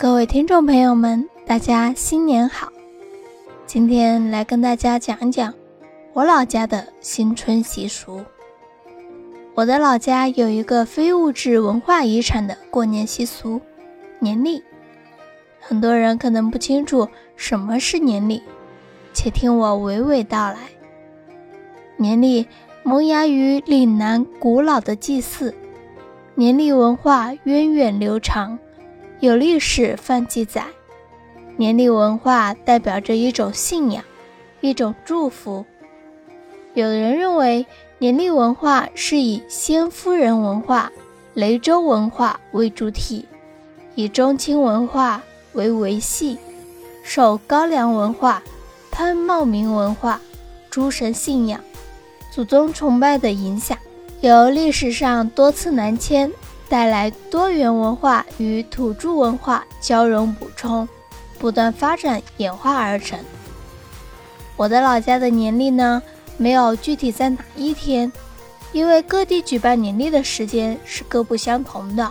各位听众朋友们，大家新年好！今天来跟大家讲讲我老家的新春习俗。我的老家有一个非物质文化遗产的过年习俗——年历。很多人可能不清楚什么是年历，且听我娓娓道来。年历萌芽于岭南古老的祭祀，年历文化源远流长。有历史范记载，年历文化代表着一种信仰，一种祝福。有人认为，年历文化是以先夫人文化、雷州文化为主体，以中青文化为维系，受高粱文化、潘茂名文化、诸神信仰、祖宗崇拜的影响，由历史上多次南迁。带来多元文化与土著文化交融补充，不断发展演化而成。我的老家的年历呢，没有具体在哪一天，因为各地举办年历的时间是各不相同的，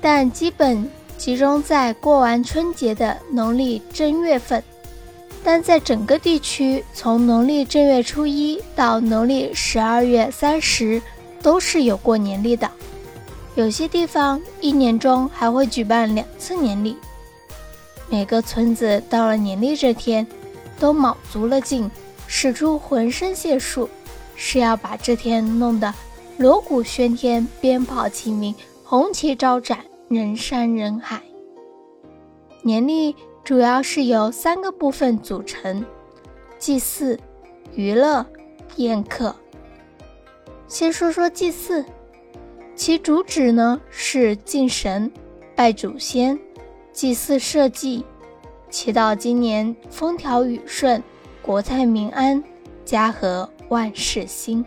但基本集中在过完春节的农历正月份。但在整个地区，从农历正月初一到农历十二月三十，都是有过年历的。有些地方一年中还会举办两次年历，每个村子到了年历这天，都卯足了劲，使出浑身解数，是要把这天弄得锣鼓喧天、鞭炮齐鸣、红旗招展、人山人海。年历主要是由三个部分组成：祭祀、娱乐、宴客。先说说祭祀。其主旨呢是敬神、拜祖先、祭祀社稷，祈祷今年风调雨顺、国泰民安、家和万事兴。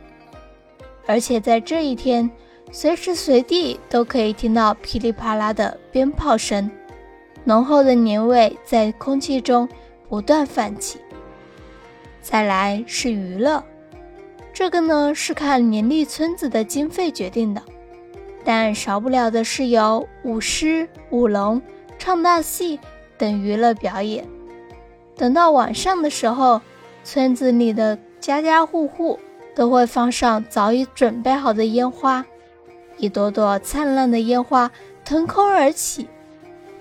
而且在这一天，随时随地都可以听到噼里啪啦的鞭炮声，浓厚的年味在空气中不断泛起。再来是娱乐，这个呢是看年历村子的经费决定的。但少不了的是有舞狮、舞龙、唱大戏等娱乐表演。等到晚上的时候，村子里的家家户户都会放上早已准备好的烟花，一朵朵灿烂的烟花腾空而起，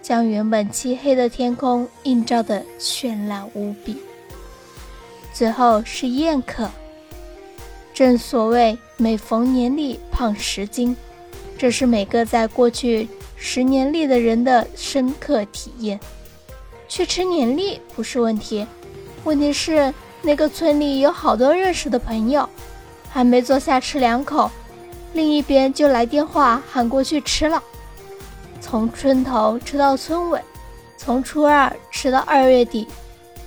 将原本漆黑的天空映照得绚烂无比。最后是宴客，正所谓每逢年历胖十斤。这是每个在过去十年里的人的深刻体验。去吃年历不是问题，问题是那个村里有好多认识的朋友，还没坐下吃两口，另一边就来电话喊过去吃了。从村头吃到村尾，从初二吃到二月底，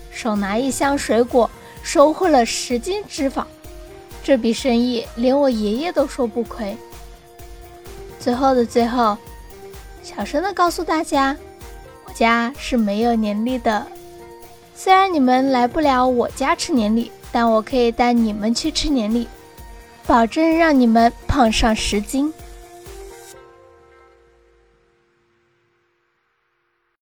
手拿一箱水果，收获了十斤脂肪，这笔生意连我爷爷都说不亏。最后的最后，小声的告诉大家，我家是没有年历的。虽然你们来不了我家吃年历，但我可以带你们去吃年历，保证让你们胖上十斤。